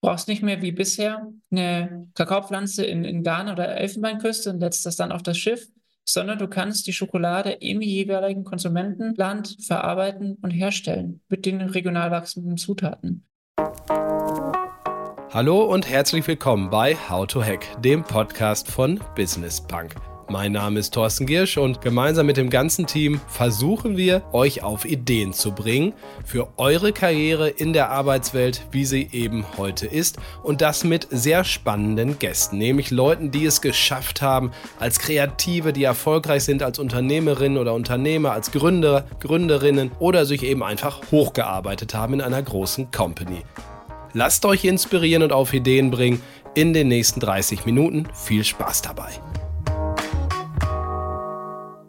brauchst nicht mehr wie bisher eine Kakaopflanze in, in Ghana oder Elfenbeinküste und setzt das dann auf das Schiff, sondern du kannst die Schokolade im jeweiligen Konsumentenland verarbeiten und herstellen mit den regional wachsenden Zutaten. Hallo und herzlich willkommen bei How to Hack, dem Podcast von Business Punk. Mein Name ist Thorsten Giersch und gemeinsam mit dem ganzen Team versuchen wir, euch auf Ideen zu bringen für eure Karriere in der Arbeitswelt, wie sie eben heute ist. Und das mit sehr spannenden Gästen, nämlich Leuten, die es geschafft haben, als Kreative, die erfolgreich sind als Unternehmerinnen oder Unternehmer, als Gründer, Gründerinnen oder sich eben einfach hochgearbeitet haben in einer großen Company. Lasst euch inspirieren und auf Ideen bringen in den nächsten 30 Minuten. Viel Spaß dabei.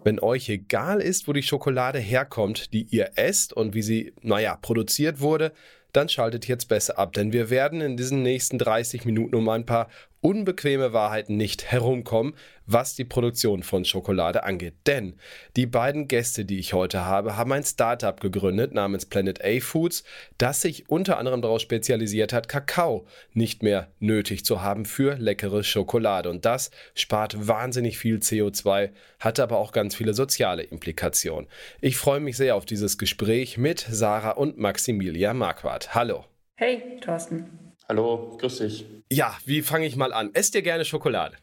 Wenn euch egal ist, wo die Schokolade herkommt, die ihr esst und wie sie, naja, produziert wurde, dann schaltet jetzt besser ab, denn wir werden in diesen nächsten 30 Minuten um ein paar unbequeme Wahrheiten nicht herumkommen, was die Produktion von Schokolade angeht. Denn die beiden Gäste, die ich heute habe, haben ein Startup gegründet namens Planet A Foods, das sich unter anderem darauf spezialisiert hat, Kakao nicht mehr nötig zu haben für leckere Schokolade. Und das spart wahnsinnig viel CO2, hat aber auch ganz viele soziale Implikationen. Ich freue mich sehr auf dieses Gespräch mit Sarah und Maximilia Marquardt. Hallo. Hey, Thorsten. Hallo, grüß dich. Ja, wie fange ich mal an? Esst ihr gerne Schokolade?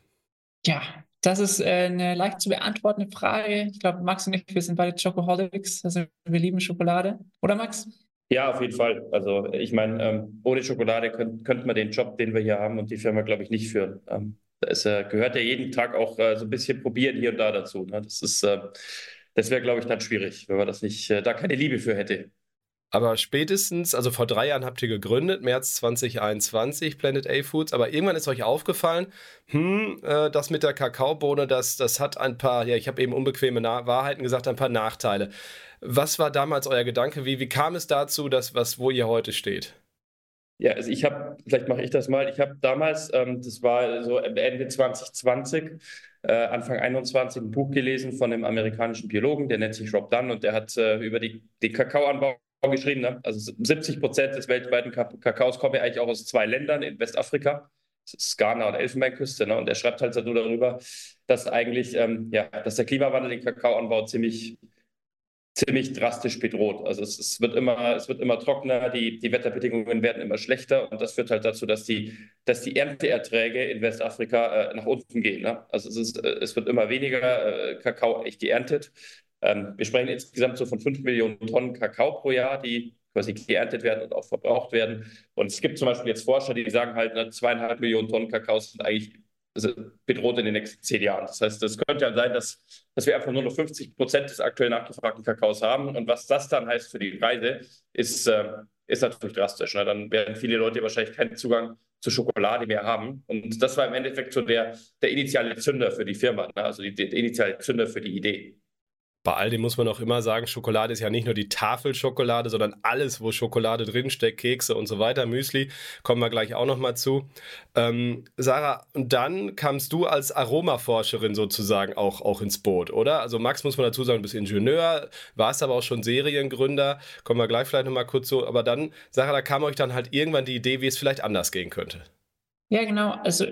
Ja, das ist äh, eine leicht zu beantwortende Frage. Ich glaube, Max und ich, wir sind beide Chocoholics, also wir lieben Schokolade. Oder Max? Ja, auf jeden Fall. Also ich meine, ähm, ohne Schokolade könnte könnt man den Job, den wir hier haben und die Firma, glaube ich, nicht führen. Ähm, es äh, gehört ja jeden Tag auch äh, so ein bisschen probieren hier und da dazu. Ne? Das ist, äh, das wäre, glaube ich, dann schwierig, wenn man das nicht, äh, da keine Liebe für hätte. Aber spätestens, also vor drei Jahren habt ihr gegründet, März 2021, Planet A Foods, aber irgendwann ist euch aufgefallen, hm, äh, das mit der Kakaobohne, das, das hat ein paar, ja, ich habe eben unbequeme Wahrheiten gesagt, ein paar Nachteile. Was war damals euer Gedanke? Wie, wie kam es dazu, dass, was, wo ihr heute steht? Ja, also ich habe, vielleicht mache ich das mal, ich habe damals, ähm, das war so Ende 2020, äh, Anfang 21 ein Buch gelesen von einem amerikanischen Biologen, der nennt sich Rob Dunn und der hat äh, über die, den Kakaoanbau geschrieben. Ne? Also 70 Prozent des weltweiten Kakaos kommen ja eigentlich auch aus zwei Ländern in Westafrika. Das ist Ghana und Elfenbeinküste. Ne? Und er schreibt halt nur darüber, dass eigentlich, ähm, ja, dass der Klimawandel den Kakaoanbau ziemlich, ziemlich drastisch bedroht. Also es, es, wird immer, es wird immer trockener, die, die Wetterbedingungen werden immer schlechter und das führt halt dazu, dass die, dass die Ernteerträge in Westafrika äh, nach unten gehen. Ne? Also es, ist, äh, es wird immer weniger äh, Kakao echt geerntet. Ähm, wir sprechen insgesamt so von 5 Millionen Tonnen Kakao pro Jahr, die quasi geerntet werden und auch verbraucht werden. Und es gibt zum Beispiel jetzt Forscher, die sagen halt, ne, zweieinhalb Millionen Tonnen Kakao sind eigentlich bedroht in den nächsten zehn Jahren. Das heißt, es könnte ja sein, dass, dass wir einfach nur noch 50 Prozent des aktuell nachgefragten Kakaos haben. Und was das dann heißt für die Preise, ist, äh, ist natürlich drastisch. Ne? Dann werden viele Leute wahrscheinlich keinen Zugang zu Schokolade mehr haben. Und das war im Endeffekt so der, der initiale Zünder für die Firma, ne? also die, der initiale Zünder für die Idee bei all dem muss man auch immer sagen, Schokolade ist ja nicht nur die Tafelschokolade, sondern alles, wo Schokolade drinsteckt, Kekse und so weiter, Müsli, kommen wir gleich auch nochmal zu. Ähm, Sarah, und dann kamst du als Aromaforscherin sozusagen auch, auch ins Boot, oder? Also Max muss man dazu sagen, du bist Ingenieur, warst aber auch schon Seriengründer, kommen wir gleich vielleicht nochmal kurz zu, aber dann, Sarah, da kam euch dann halt irgendwann die Idee, wie es vielleicht anders gehen könnte. Ja, genau, also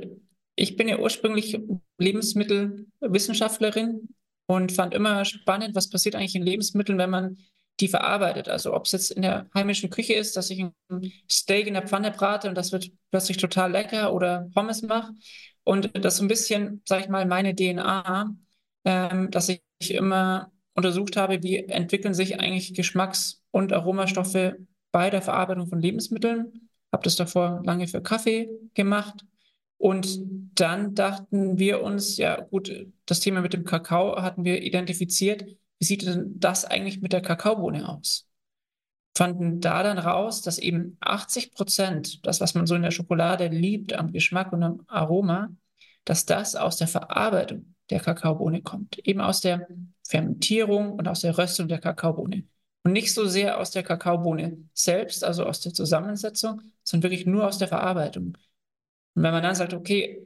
ich bin ja ursprünglich Lebensmittelwissenschaftlerin und fand immer spannend, was passiert eigentlich in Lebensmitteln, wenn man die verarbeitet. Also ob es jetzt in der heimischen Küche ist, dass ich ein Steak in der Pfanne brate und das wird plötzlich total lecker oder Pommes mache. Und das ist ein bisschen, sag ich mal, meine DNA, ähm, dass ich immer untersucht habe, wie entwickeln sich eigentlich Geschmacks- und Aromastoffe bei der Verarbeitung von Lebensmitteln. Habe das davor lange für Kaffee gemacht und dann dachten wir uns, ja gut, das Thema mit dem Kakao hatten wir identifiziert. Wie sieht denn das eigentlich mit der Kakaobohne aus? Fanden da dann raus, dass eben 80 Prozent, das, was man so in der Schokolade liebt am Geschmack und am Aroma, dass das aus der Verarbeitung der Kakaobohne kommt. Eben aus der Fermentierung und aus der Röstung der Kakaobohne. Und nicht so sehr aus der Kakaobohne selbst, also aus der Zusammensetzung, sondern wirklich nur aus der Verarbeitung. Und wenn man dann sagt, okay,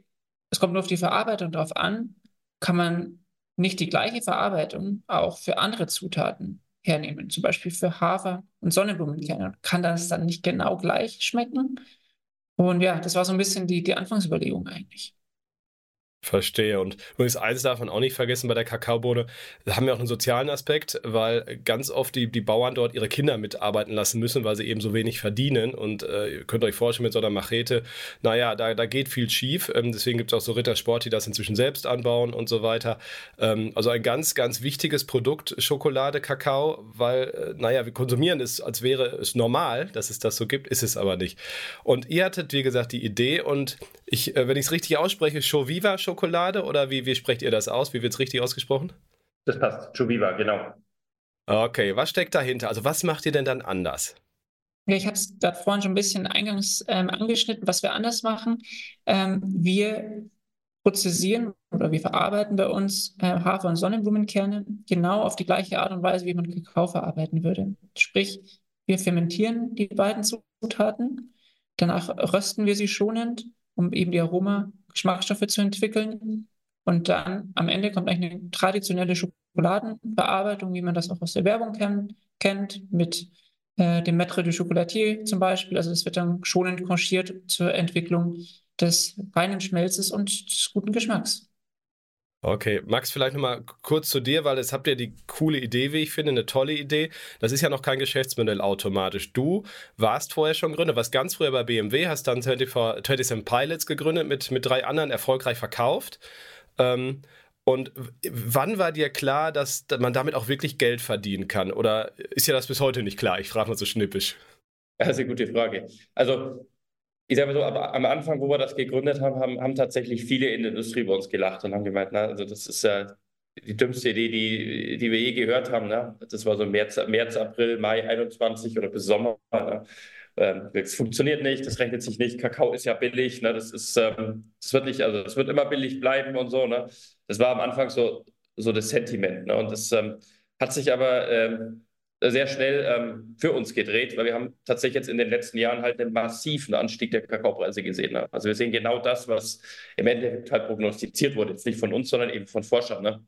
es kommt nur auf die Verarbeitung drauf an, kann man nicht die gleiche Verarbeitung auch für andere Zutaten hernehmen, zum Beispiel für Hafer und Sonnenblumenkerne. Kann das dann nicht genau gleich schmecken? Und ja, das war so ein bisschen die, die Anfangsüberlegung eigentlich. Verstehe. Und übrigens, eins darf man auch nicht vergessen bei der Kakaobohne, da haben wir auch einen sozialen Aspekt, weil ganz oft die, die Bauern dort ihre Kinder mitarbeiten lassen müssen, weil sie eben so wenig verdienen. Und äh, ihr könnt euch vorstellen, mit so einer Machete, naja, da, da geht viel schief. Ähm, deswegen gibt es auch so Rittersport, die das inzwischen selbst anbauen und so weiter. Ähm, also ein ganz, ganz wichtiges Produkt, Schokolade, Kakao, weil, äh, naja, wir konsumieren es, als wäre es normal, dass es das so gibt, ist es aber nicht. Und ihr hattet, wie gesagt, die Idee und ich, äh, wenn ich es richtig ausspreche, Shoviva Schokolade oder wie, wie sprecht ihr das aus? Wie wird es richtig ausgesprochen? Das passt, Shoviva, genau. Okay, was steckt dahinter? Also was macht ihr denn dann anders? Ja, ich habe es gerade vorhin schon ein bisschen eingangs ähm, angeschnitten, was wir anders machen. Ähm, wir prozessieren oder wir verarbeiten bei uns äh, Hafer- und Sonnenblumenkerne genau auf die gleiche Art und Weise, wie man Kakao verarbeiten würde. Sprich, wir fermentieren die beiden Zutaten, danach rösten wir sie schonend um eben die Aroma, Geschmacksstoffe zu entwickeln. Und dann am Ende kommt eigentlich eine traditionelle Schokoladenbearbeitung, wie man das auch aus der Werbung kennt, kennt mit äh, dem Maître du Chocolatier zum Beispiel. Also das wird dann schonend konchiert zur Entwicklung des reinen Schmelzes und des guten Geschmacks. Okay, Max, vielleicht nochmal kurz zu dir, weil es habt ihr die coole Idee, wie ich finde, eine tolle Idee. Das ist ja noch kein Geschäftsmodell automatisch. Du warst vorher schon Gründer, warst ganz früher bei BMW, hast dann 24, 27 Pilots gegründet, mit, mit drei anderen erfolgreich verkauft. Ähm, und wann war dir klar, dass man damit auch wirklich Geld verdienen kann? Oder ist ja das bis heute nicht klar? Ich frage mal so schnippisch. Das ist eine gute Frage. Also ich sage mal so, aber am Anfang, wo wir das gegründet haben, haben, haben tatsächlich viele in der Industrie bei uns gelacht und haben gemeint, na, also das ist ja die dümmste Idee, die, die wir je gehört haben. Ne? Das war so März, März, April, Mai 21 oder bis Sommer. Ne? Ähm, das funktioniert nicht, das rechnet sich nicht. Kakao ist ja billig, ne? das ist, ähm, das wird nicht, also das wird immer billig bleiben und so. Ne? Das war am Anfang so, so das Sentiment. Ne? Und das ähm, hat sich aber ähm, sehr schnell ähm, für uns gedreht, weil wir haben tatsächlich jetzt in den letzten Jahren halt einen massiven Anstieg der Kakaopreise gesehen. Ne? Also wir sehen genau das, was im Endeffekt halt prognostiziert wurde, jetzt nicht von uns, sondern eben von Forschern. Ne?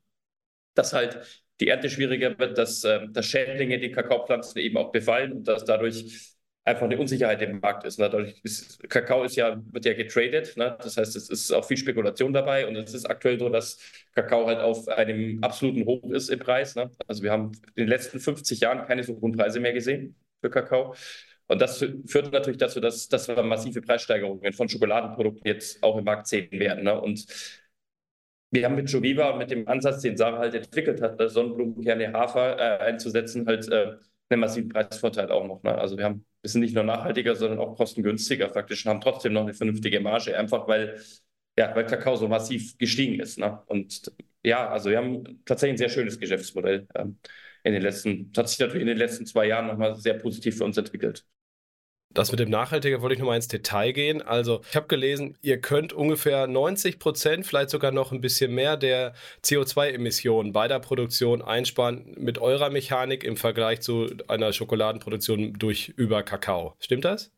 Dass halt die Ernte schwieriger wird, dass, äh, dass Schädlinge die Kakaopflanzen eben auch befallen und dass dadurch einfach eine Unsicherheit im Markt ist. Ne? Dadurch ist, Kakao ist ja, wird ja getradet, ne? das heißt, es ist auch viel Spekulation dabei und es ist aktuell so, dass Kakao halt auf einem absoluten Hoch ist im Preis. Ne? Also wir haben in den letzten 50 Jahren keine so hohen Preise mehr gesehen für Kakao. Und das führt natürlich dazu, dass, dass wir massive Preissteigerungen von Schokoladenprodukten jetzt auch im Markt sehen werden. Ne? Und wir haben mit Joviva und mit dem Ansatz, den Sarah halt entwickelt hat, Sonnenblumenkerne, Hafer äh, einzusetzen, halt äh, einen massiven Preisvorteil auch noch. Ne? Also wir haben wir sind nicht nur nachhaltiger, sondern auch kostengünstiger faktisch und haben trotzdem noch eine vernünftige Marge, einfach weil, ja, weil Kakao so massiv gestiegen ist. Ne? Und ja, also wir haben tatsächlich ein sehr schönes Geschäftsmodell ähm, in den letzten, das hat sich natürlich in den letzten zwei Jahren nochmal sehr positiv für uns entwickelt. Das mit dem Nachhaltiger wollte ich nochmal ins Detail gehen. Also, ich habe gelesen, ihr könnt ungefähr 90 Prozent, vielleicht sogar noch ein bisschen mehr der CO2-Emissionen bei der Produktion einsparen mit eurer Mechanik im Vergleich zu einer Schokoladenproduktion durch über Kakao. Stimmt das?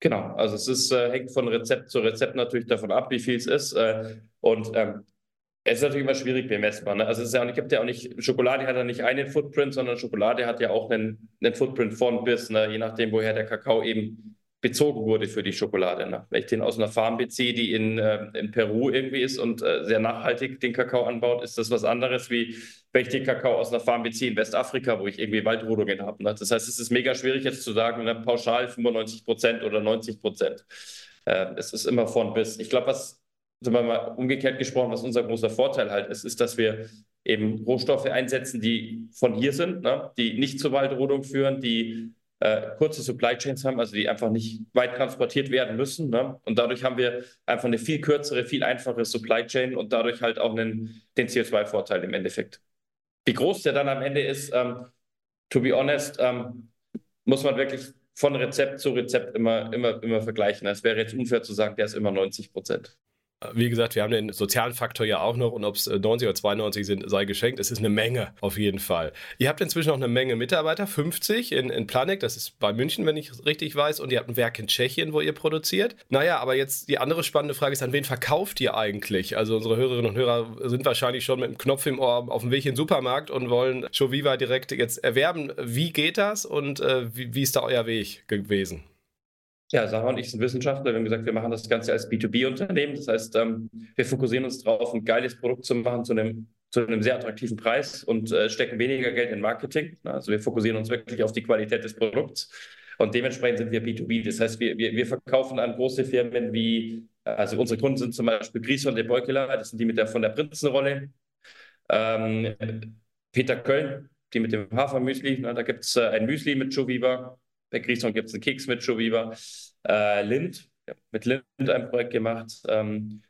Genau, also es ist, äh, hängt von Rezept zu Rezept natürlich davon ab, wie viel es ist. Äh, und ähm, es ist natürlich immer schwierig bemessbar. Ne? Also es ist ja, gibt ja auch nicht, Schokolade hat ja nicht einen Footprint, sondern Schokolade hat ja auch einen, einen Footprint von bis, ne? je nachdem, woher der Kakao eben bezogen wurde für die Schokolade. Ne? Wenn ich den aus einer Farm beziehe, die in, äh, in Peru irgendwie ist und äh, sehr nachhaltig den Kakao anbaut, ist das was anderes, wie wenn ich den Kakao aus einer Farm beziehe in Westafrika, wo ich irgendwie Waldrodungen habe. Ne? Das heißt, es ist mega schwierig jetzt zu sagen, ne, pauschal 95 Prozent oder 90 Prozent. Äh, es ist immer von bis. Ich glaube, was sind wir mal umgekehrt gesprochen, was unser großer Vorteil halt ist, ist, dass wir eben Rohstoffe einsetzen, die von hier sind, ne? die nicht zur Waldrodung führen, die äh, kurze Supply Chains haben, also die einfach nicht weit transportiert werden müssen. Ne? Und dadurch haben wir einfach eine viel kürzere, viel einfachere Supply Chain und dadurch halt auch einen, den CO2-Vorteil im Endeffekt. Wie groß der dann am Ende ist, ähm, to be honest, ähm, muss man wirklich von Rezept zu Rezept immer, immer, immer vergleichen. Es wäre jetzt unfair zu sagen, der ist immer 90 Prozent. Wie gesagt, wir haben den sozialen Faktor ja auch noch und ob es 90 oder 92 sind, sei geschenkt. Es ist eine Menge, auf jeden Fall. Ihr habt inzwischen noch eine Menge Mitarbeiter, 50 in, in Planek, das ist bei München, wenn ich richtig weiß, und ihr habt ein Werk in Tschechien, wo ihr produziert. Naja, aber jetzt die andere spannende Frage ist, an wen verkauft ihr eigentlich? Also unsere Hörerinnen und Hörer sind wahrscheinlich schon mit dem Knopf im Ohr auf dem Weg in den Supermarkt und wollen Shoviva direkt jetzt erwerben. Wie geht das und äh, wie, wie ist da euer Weg gewesen? Ja, Sarah und ich sind Wissenschaftler. Wir haben gesagt, wir machen das Ganze als B2B-Unternehmen. Das heißt, ähm, wir fokussieren uns darauf, ein geiles Produkt zu machen zu einem, zu einem sehr attraktiven Preis und äh, stecken weniger Geld in Marketing. Also wir fokussieren uns wirklich auf die Qualität des Produkts. Und dementsprechend sind wir B2B. Das heißt, wir, wir, wir verkaufen an große Firmen wie, also unsere Kunden sind zum Beispiel Grison de Beukela, das sind die mit der, von der Prinzenrolle. Ähm, Peter Köln, die mit dem Hafermüsli. Da gibt es äh, ein Müsli mit Joviva. Bei Grison gibt es einen Keks mit Joviva. Äh, Lind, mit Lind ein Projekt gemacht. Ähm,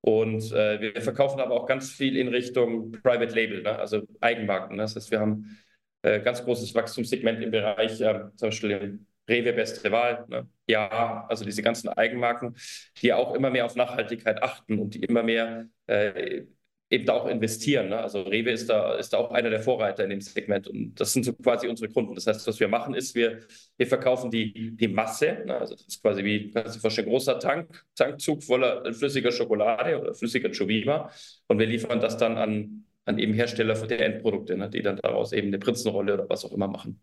und äh, wir verkaufen aber auch ganz viel in Richtung Private Label, ne? also Eigenmarken. Ne? Das heißt, wir haben äh, ganz großes Wachstumssegment im Bereich, äh, zum Beispiel Rewe beste Wahl. Ne? Ja, also diese ganzen Eigenmarken, die auch immer mehr auf Nachhaltigkeit achten und die immer mehr äh, eben da auch investieren. Ne? Also Rewe ist da, ist da auch einer der Vorreiter in dem Segment und das sind so quasi unsere Kunden. Das heißt, was wir machen ist, wir, wir verkaufen die, die Masse, ne? also das ist quasi wie, kannst du vorstellen, großer Tank, Tankzug voller flüssiger Schokolade oder flüssiger Choviva und wir liefern das dann an, an eben Hersteller der Endprodukte, ne? die dann daraus eben eine Prinzenrolle oder was auch immer machen.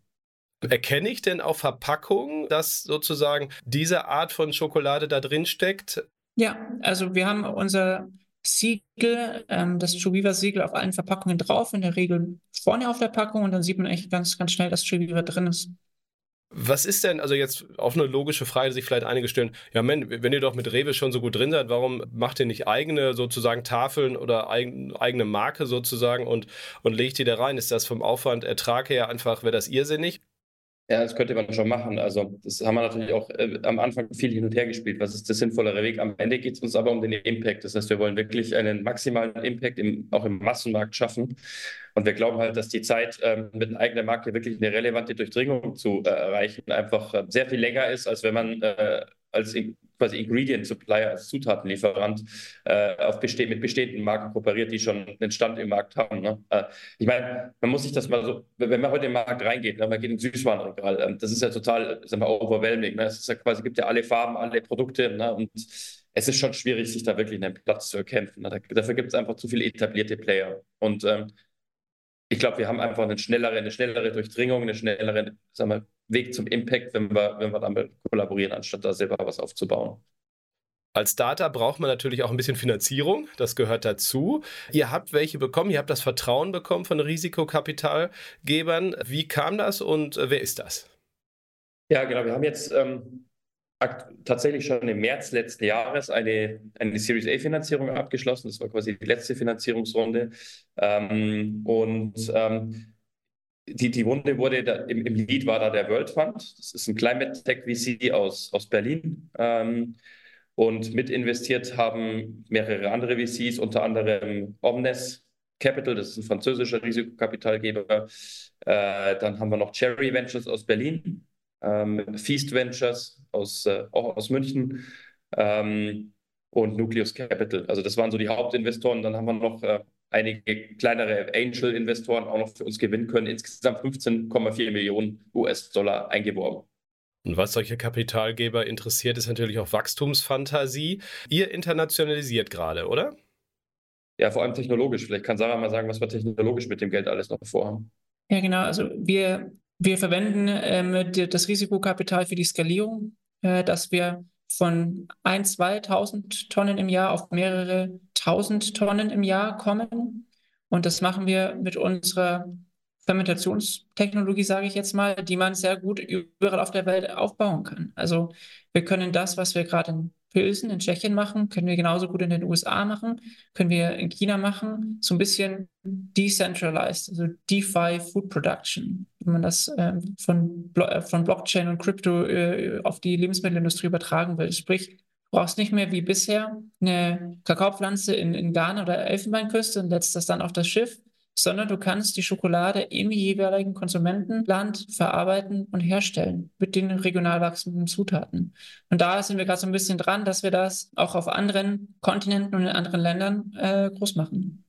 Erkenne ich denn auf Verpackung, dass sozusagen diese Art von Schokolade da drin steckt? Ja, also wir haben unser Siegel, ähm, das Chuviva-Siegel auf allen Verpackungen drauf, in der Regel vorne auf der Packung und dann sieht man echt ganz, ganz schnell, dass Chuviva drin ist. Was ist denn, also jetzt auf eine logische Frage, die sich vielleicht einige stellen, ja, man, wenn ihr doch mit Rewe schon so gut drin seid, warum macht ihr nicht eigene sozusagen Tafeln oder eigen, eigene Marke sozusagen und, und legt die da rein? Ist das vom Aufwand, Ertrag her einfach, wäre das irrsinnig? Ja, das könnte man schon machen. Also, das haben wir natürlich auch äh, am Anfang viel hin und her gespielt. Was ist der sinnvollere Weg? Am Ende geht es uns aber um den Impact. Das heißt, wir wollen wirklich einen maximalen Impact im, auch im Massenmarkt schaffen. Und wir glauben halt, dass die Zeit, ähm, mit einer eigenen Marke wirklich eine relevante Durchdringung zu äh, erreichen, einfach äh, sehr viel länger ist, als wenn man äh, als quasi Ingredient Supplier, als Zutatenlieferant äh, auf beste mit bestehenden Marken kooperiert, die schon einen Stand im Markt haben. Ne? Äh, ich meine, man muss sich das mal so, wenn man heute in den Markt reingeht, ne, man geht ins Süßwarenregal, äh, das ist ja total, sagen wir, overwhelming. Ne? Es ist ja quasi, gibt ja alle Farben, alle Produkte ne? und es ist schon schwierig, sich da wirklich einen Platz zu erkämpfen. Ne? dafür gibt es einfach zu viele etablierte Player. Und ähm, ich glaube, wir haben einfach eine schnellere, eine schnellere Durchdringung, eine schnellere sagen wir, Weg zum Impact, wenn wir, wenn wir damit kollaborieren, anstatt da selber was aufzubauen. Als Startup braucht man natürlich auch ein bisschen Finanzierung, das gehört dazu. Ihr habt welche bekommen, ihr habt das Vertrauen bekommen von Risikokapitalgebern. Wie kam das und wer ist das? Ja, genau, wir haben jetzt ähm, tatsächlich schon im März letzten Jahres eine, eine Series A-Finanzierung abgeschlossen. Das war quasi die letzte Finanzierungsrunde. Ähm, und ähm, die, die Runde wurde, da, im, im Lead war da der World Fund. Das ist ein Climate Tech VC aus, aus Berlin. Ähm, und mit investiert haben mehrere andere VCs, unter anderem Omnes Capital, das ist ein französischer Risikokapitalgeber. Äh, dann haben wir noch Cherry Ventures aus Berlin ähm, Feast Ventures aus, äh, auch aus München ähm, und Nucleus Capital. Also das waren so die Hauptinvestoren. Dann haben wir noch äh, einige kleinere Angel-Investoren auch noch für uns gewinnen können. Insgesamt 15,4 Millionen US-Dollar eingeworben. Und was solche Kapitalgeber interessiert, ist natürlich auch Wachstumsfantasie. Ihr internationalisiert gerade, oder? Ja, vor allem technologisch. Vielleicht kann Sarah mal sagen, was wir technologisch mit dem Geld alles noch vorhaben. Ja, genau. Also wir wir verwenden ähm, das Risikokapital für die Skalierung, äh, dass wir von 1.000, 2.000 Tonnen im Jahr auf mehrere tausend Tonnen im Jahr kommen. Und das machen wir mit unserer Fermentationstechnologie, sage ich jetzt mal, die man sehr gut überall auf der Welt aufbauen kann. Also wir können das, was wir gerade in Pilsen in Tschechien machen, können wir genauso gut in den USA machen, können wir in China machen, so ein bisschen decentralized, also DeFi Food Production, wenn man das äh, von, Blo äh, von Blockchain und Crypto äh, auf die Lebensmittelindustrie übertragen will. Sprich, du brauchst nicht mehr wie bisher eine Kakaopflanze in, in Ghana oder Elfenbeinküste und setzt das dann auf das Schiff, sondern du kannst die Schokolade im jeweiligen Konsumentenland verarbeiten und herstellen mit den regional wachsenden Zutaten. Und da sind wir gerade so ein bisschen dran, dass wir das auch auf anderen Kontinenten und in anderen Ländern äh, groß machen.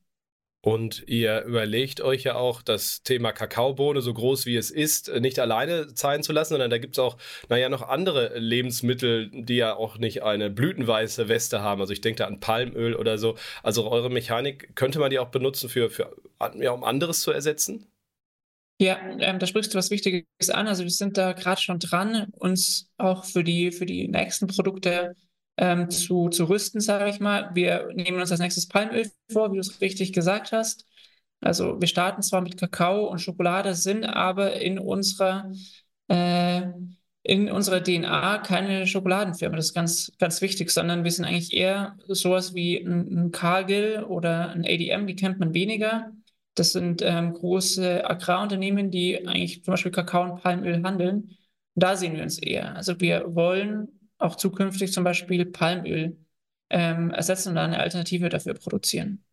Und ihr überlegt euch ja auch, das Thema Kakaobohne, so groß wie es ist, nicht alleine zahlen zu lassen, sondern da gibt es auch, naja, noch andere Lebensmittel, die ja auch nicht eine blütenweiße Weste haben. Also ich denke da an Palmöl oder so. Also eure Mechanik, könnte man die auch benutzen für, für ja, um anderes zu ersetzen? Ja, ähm, da sprichst du was Wichtiges an. Also wir sind da gerade schon dran, uns auch für die, für die nächsten Produkte ähm, zu, zu rüsten, sage ich mal. Wir nehmen uns als nächstes Palmöl vor, wie du es richtig gesagt hast. Also wir starten zwar mit Kakao und Schokolade, sind aber in unserer, äh, in unserer DNA keine Schokoladenfirma. Das ist ganz, ganz wichtig, sondern wir sind eigentlich eher sowas wie ein, ein Cargill oder ein ADM, die kennt man weniger. Das sind ähm, große Agrarunternehmen, die eigentlich zum Beispiel Kakao und Palmöl handeln. Da sehen wir uns eher. Also wir wollen auch zukünftig zum Beispiel Palmöl ähm, ersetzen und eine Alternative dafür produzieren.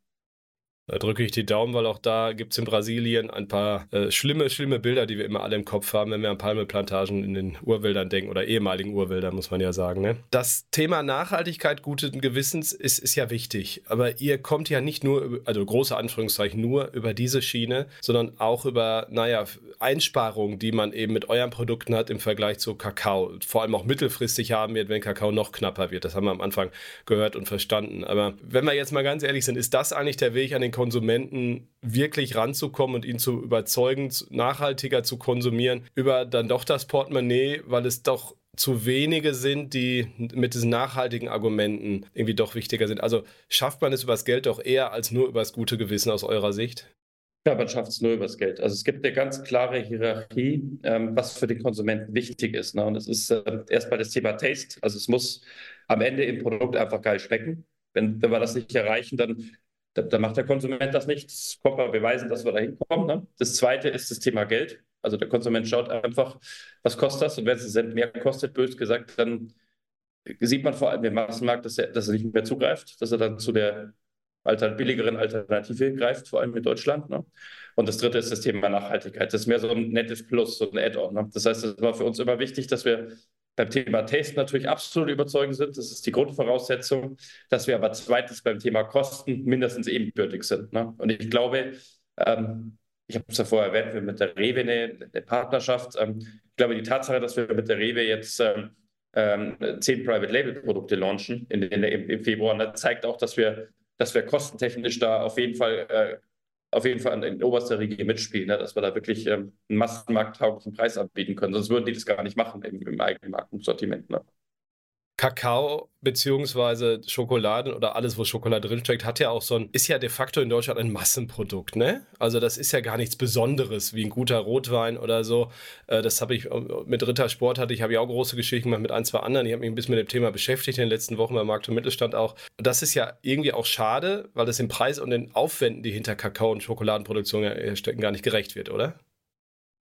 Da drücke ich die Daumen, weil auch da gibt es in Brasilien ein paar äh, schlimme, schlimme Bilder, die wir immer alle im Kopf haben, wenn wir an Palmeplantagen in den Urwäldern denken oder ehemaligen Urwäldern, muss man ja sagen. Ne? Das Thema Nachhaltigkeit guten Gewissens ist, ist ja wichtig. Aber ihr kommt ja nicht nur, also große Anführungszeichen, nur über diese Schiene, sondern auch über, naja, Einsparungen, die man eben mit euren Produkten hat im Vergleich zu Kakao. Vor allem auch mittelfristig haben wird, wenn Kakao noch knapper wird. Das haben wir am Anfang gehört und verstanden. Aber wenn wir jetzt mal ganz ehrlich sind, ist das eigentlich der Weg an den Konsumenten wirklich ranzukommen und ihn zu überzeugen, nachhaltiger zu konsumieren, über dann doch das Portemonnaie, weil es doch zu wenige sind, die mit diesen nachhaltigen Argumenten irgendwie doch wichtiger sind. Also schafft man es übers Geld doch eher als nur übers gute Gewissen aus eurer Sicht? Ja, man schafft es nur übers Geld. Also es gibt eine ganz klare Hierarchie, ähm, was für den Konsumenten wichtig ist. Ne? Und es ist äh, erstmal das Thema Taste. Also es muss am Ende im Produkt einfach geil schmecken. Wenn, wenn wir das nicht erreichen, dann da, da, macht der Konsument das nicht. Das kommt man beweisen, dass wir da hinkommen. Ne? Das zweite ist das Thema Geld. Also der Konsument schaut einfach, was kostet das? Und wenn es einen Cent mehr kostet, bös gesagt, dann sieht man vor allem im Massenmarkt, dass er, dass er nicht mehr zugreift, dass er dann zu der alter, billigeren Alternative greift, vor allem in Deutschland. Ne? Und das dritte ist das Thema Nachhaltigkeit. Das ist mehr so ein nettes Plus, so ein Add-on. Ne? Das heißt, es war für uns immer wichtig, dass wir beim Thema Taste natürlich absolut überzeugend sind. Das ist die Grundvoraussetzung, dass wir aber zweitens beim Thema Kosten mindestens ebenbürtig sind. Ne? Und ich glaube, ähm, ich habe es ja vorher erwähnt, wir mit der Rewe eine, eine Partnerschaft. Ähm, ich glaube, die Tatsache, dass wir mit der Rewe jetzt ähm, ähm zehn Private Label Produkte launchen in, in, im, im Februar, ne, zeigt auch, dass wir, dass wir kostentechnisch da auf jeden Fall äh, auf jeden Fall in oberster Riege mitspielen, ne? dass wir da wirklich ähm, einen massenmarkttauglichen Preis anbieten können. Sonst würden die das gar nicht machen im, im eigenen Markensortiment. Ne? Kakao beziehungsweise Schokolade oder alles, wo Schokolade drinsteckt, hat ja auch so ein, ist ja de facto in Deutschland ein Massenprodukt, ne? Also das ist ja gar nichts Besonderes, wie ein guter Rotwein oder so. Äh, das habe ich mit Rittersport hatte ich, habe ich auch große Geschichten gemacht mit ein, zwei anderen. Ich habe mich ein bisschen mit dem Thema beschäftigt in den letzten Wochen beim Markt und Mittelstand auch. Das ist ja irgendwie auch schade, weil es im Preis und den Aufwänden, die hinter Kakao und Schokoladenproduktion stecken, gar nicht gerecht wird, oder?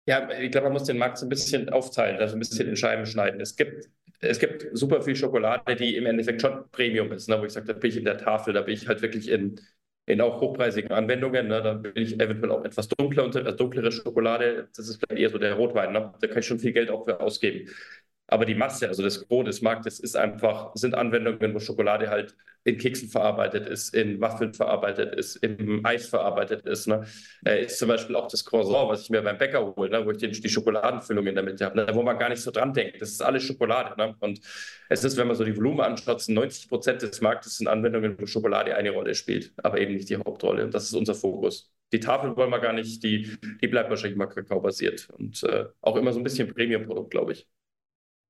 Ja, ich glaube, man muss den Markt so ein bisschen aufteilen, also ein bisschen in Scheiben schneiden. Es gibt es gibt super viel Schokolade, die im Endeffekt schon Premium ist, ne, wo ich sage, da bin ich in der Tafel, da bin ich halt wirklich in, in auch hochpreisigen Anwendungen. Ne, da bin ich eventuell auch etwas dunkler, also dunklere Schokolade, das ist vielleicht eher so der Rotwein. Ne, da kann ich schon viel Geld auch für ausgeben. Aber die Masse, also das Gros des Marktes, ist einfach, sind Anwendungen, wo Schokolade halt in Keksen verarbeitet ist, in Waffeln verarbeitet ist, im Eis verarbeitet ist. Ne? Äh, ist zum Beispiel auch das Croissant, was ich mir beim Bäcker hole, ne? wo ich die, die Schokoladenfüllungen damit habe, ne? wo man gar nicht so dran denkt. Das ist alles Schokolade. Ne? Und es ist, wenn man so die Volumen anschaut, 90 Prozent des Marktes sind Anwendungen, wo Schokolade eine Rolle spielt, aber eben nicht die Hauptrolle. Und das ist unser Fokus. Die Tafel wollen wir gar nicht, die, die bleibt wahrscheinlich mal Kakao-basiert und äh, auch immer so ein bisschen Premium-Produkt, glaube ich.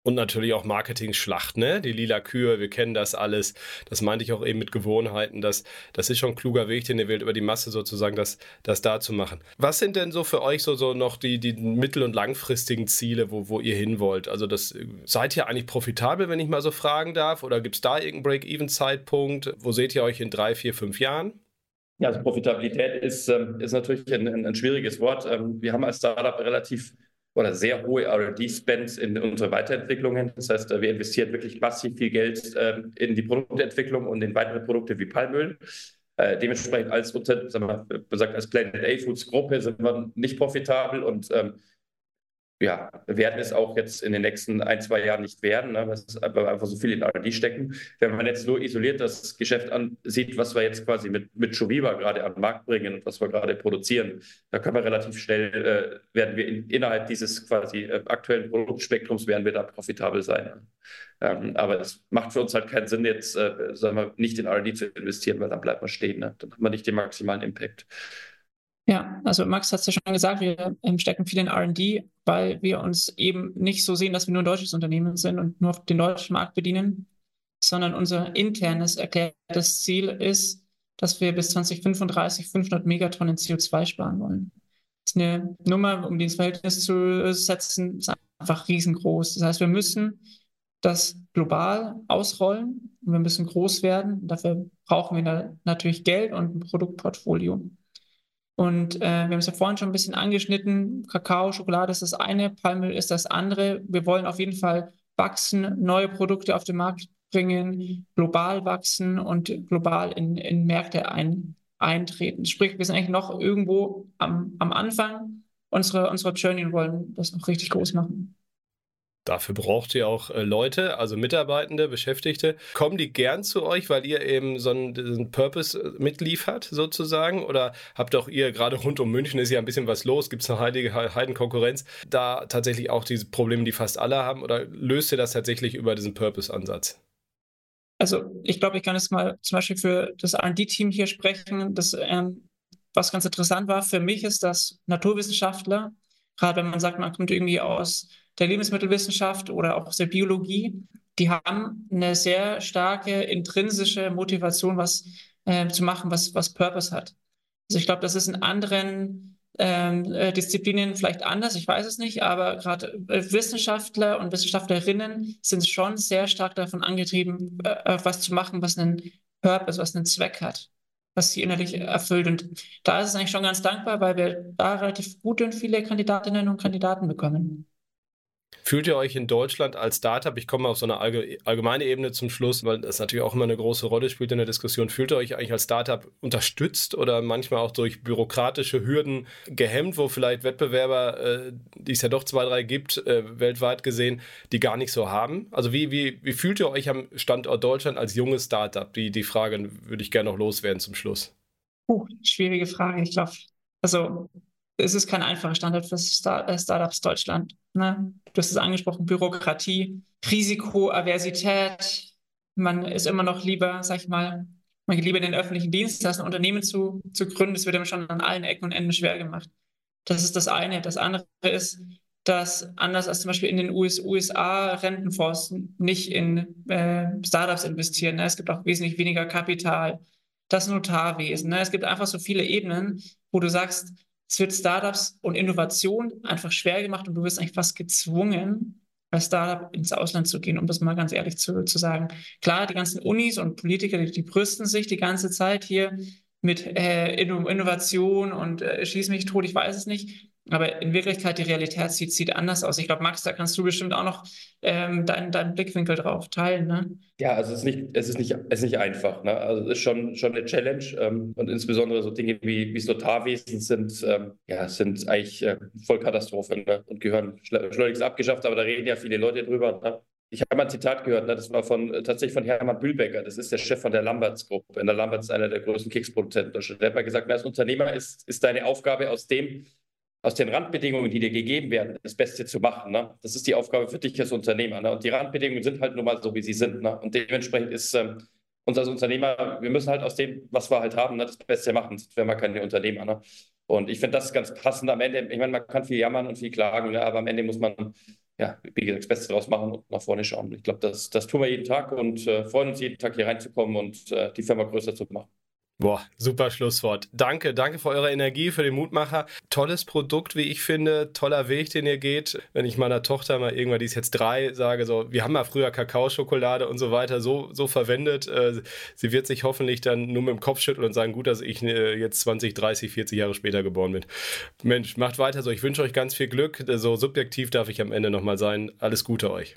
Und natürlich auch Marketing-Schlacht, ne? Die lila Kühe, wir kennen das alles. Das meinte ich auch eben mit Gewohnheiten. Das, das ist schon ein kluger Weg, den ihr wählt, über die Masse sozusagen das, das da zu machen. Was sind denn so für euch so, so noch die, die mittel- und langfristigen Ziele, wo, wo ihr hin wollt? Also das, seid ihr eigentlich profitabel, wenn ich mal so fragen darf? Oder gibt es da irgendeinen Break-Even-Zeitpunkt? Wo seht ihr euch in drei, vier, fünf Jahren? Ja, also Profitabilität ist, ähm, ist natürlich ein, ein, schwieriges Wort. Ähm, wir haben als Startup relativ oder sehr hohe RD-Spends in unsere Weiterentwicklungen. Das heißt, wir investieren wirklich massiv viel Geld ähm, in die Produktentwicklung und in weitere Produkte wie Palmöl. Äh, dementsprechend als sagen wir, gesagt, als Planet A Foods Gruppe sind wir nicht profitabel und ähm, ja, werden es auch jetzt in den nächsten ein, zwei Jahren nicht werden, ne, weil es einfach so viel in R&D stecken. Wenn man jetzt nur isoliert das Geschäft ansieht, was wir jetzt quasi mit, mit Shoviva gerade an den Markt bringen und was wir gerade produzieren, da können wir relativ schnell, äh, werden wir in, innerhalb dieses quasi äh, aktuellen Produktspektrums, werden wir da profitabel sein. Ähm, aber es macht für uns halt keinen Sinn, jetzt, äh, sagen wir, nicht in R&D zu investieren, weil dann bleibt man stehen. Ne? Dann hat man nicht den maximalen Impact. Ja, also Max hat es ja schon gesagt, wir ähm, stecken viel in RD, weil wir uns eben nicht so sehen, dass wir nur ein deutsches Unternehmen sind und nur auf den deutschen Markt bedienen, sondern unser internes erklärtes Ziel ist, dass wir bis 2035 500 Megatonnen CO2 sparen wollen. Das ist eine Nummer, um die ins Verhältnis zu setzen, ist einfach riesengroß. Das heißt, wir müssen das global ausrollen und wir müssen groß werden. Dafür brauchen wir natürlich Geld und ein Produktportfolio. Und äh, wir haben es ja vorhin schon ein bisschen angeschnitten. Kakao, Schokolade ist das eine, Palmöl ist das andere. Wir wollen auf jeden Fall wachsen, neue Produkte auf den Markt bringen, global wachsen und global in, in Märkte ein, eintreten. Sprich, wir sind eigentlich noch irgendwo am, am Anfang unserer, unserer Journey und wollen das noch richtig groß machen. Dafür braucht ihr auch äh, Leute, also Mitarbeitende, Beschäftigte. Kommen die gern zu euch, weil ihr eben so einen, Purpose äh, mitliefert, sozusagen? Oder habt auch ihr, gerade rund um München ist ja ein bisschen was los, gibt es eine heilige Heidenkonkurrenz, da tatsächlich auch diese Probleme, die fast alle haben? Oder löst ihr das tatsächlich über diesen Purpose-Ansatz? Also ich glaube, ich kann jetzt mal zum Beispiel für das R&D-Team hier sprechen. Das, ähm, was ganz interessant war für mich, ist, dass Naturwissenschaftler, gerade wenn man sagt, man kommt irgendwie aus der Lebensmittelwissenschaft oder auch der Biologie, die haben eine sehr starke intrinsische Motivation, was äh, zu machen, was, was Purpose hat. Also ich glaube, das ist in anderen ähm, äh, Disziplinen vielleicht anders, ich weiß es nicht, aber gerade äh, Wissenschaftler und Wissenschaftlerinnen sind schon sehr stark davon angetrieben, äh, was zu machen, was einen Purpose, was einen Zweck hat, was sie innerlich erfüllt. Und da ist es eigentlich schon ganz dankbar, weil wir da relativ gute und viele Kandidatinnen und Kandidaten bekommen. Fühlt ihr euch in Deutschland als Startup, ich komme auf so eine allgemeine Ebene zum Schluss, weil das natürlich auch immer eine große Rolle spielt in der Diskussion, fühlt ihr euch eigentlich als Startup unterstützt oder manchmal auch durch bürokratische Hürden gehemmt, wo vielleicht Wettbewerber, äh, die es ja doch zwei, drei gibt, äh, weltweit gesehen, die gar nicht so haben? Also wie, wie, wie fühlt ihr euch am Standort Deutschland als junges Startup? Die, die Frage würde ich gerne noch loswerden zum Schluss. Uh, schwierige Frage. Ich glaube, also es ist kein einfacher Standard für äh, Startups Deutschland. Ne? Du hast es angesprochen, Bürokratie, Risikoaversität. Man ist immer noch lieber, sag ich mal, man geht lieber in den öffentlichen Dienst, als ein Unternehmen zu, zu gründen. Das wird ihm schon an allen Ecken und Enden schwer gemacht. Das ist das eine. Das andere ist, dass anders als zum Beispiel in den US USA Rentenfonds nicht in äh, Startups investieren. Ne? Es gibt auch wesentlich weniger Kapital. Das Notarwesen. Ne? Es gibt einfach so viele Ebenen, wo du sagst, es wird Startups und Innovation einfach schwer gemacht und du wirst eigentlich fast gezwungen, als Startup ins Ausland zu gehen, um das mal ganz ehrlich zu, zu sagen. Klar, die ganzen Unis und Politiker, die, die brüsten sich die ganze Zeit hier mit äh, Innovation und äh, schieß mich tot, ich weiß es nicht. Aber in Wirklichkeit, die Realität sieht, sieht anders aus. Ich glaube, Max, da kannst du bestimmt auch noch ähm, deinen, deinen Blickwinkel drauf teilen. Ne? Ja, also es ist nicht, es ist nicht, es ist nicht einfach. Ne? Also es ist schon, schon eine Challenge. Ähm, und insbesondere so Dinge wie, wie das Notarwesen sind, ähm, ja, sind eigentlich äh, Vollkatastrophe ne? und gehören schleunigst abgeschafft. Aber da reden ja viele Leute drüber. Ne? Ich habe mal ein Zitat gehört, ne? das war von, äh, tatsächlich von Hermann Bühlbecker, das ist der Chef von der Lamberts-Gruppe. In der Lamberts ist einer der größten Keksproduzenten. Der hat mal gesagt, als Unternehmer ist, ist deine Aufgabe aus dem, aus den Randbedingungen, die dir gegeben werden, das Beste zu machen. Ne? Das ist die Aufgabe für dich als Unternehmer. Ne? Und die Randbedingungen sind halt nun mal so, wie sie sind. Ne? Und dementsprechend ist ähm, uns als Unternehmer, wir müssen halt aus dem, was wir halt haben, ne, das Beste machen. Sonst wären wir keine Unternehmer. Ne? Und ich finde das ganz passend am Ende. Ich meine, man kann viel jammern und viel klagen, ne? aber am Ende muss man, ja, wie gesagt, das Beste draus machen und nach vorne schauen. Ich glaube, das, das tun wir jeden Tag und äh, freuen uns jeden Tag hier reinzukommen und äh, die Firma größer zu machen. Boah, super Schlusswort. Danke, danke für eure Energie, für den Mutmacher. Tolles Produkt, wie ich finde, toller Weg, den ihr geht. Wenn ich meiner Tochter mal irgendwann, die ist jetzt drei, sage so, wir haben ja früher Kakaoschokolade und so weiter so, so verwendet. Äh, sie wird sich hoffentlich dann nur mit dem Kopf schütteln und sagen, gut, dass ich äh, jetzt 20, 30, 40 Jahre später geboren bin. Mensch, macht weiter so. Ich wünsche euch ganz viel Glück. So subjektiv darf ich am Ende nochmal sein. Alles Gute euch.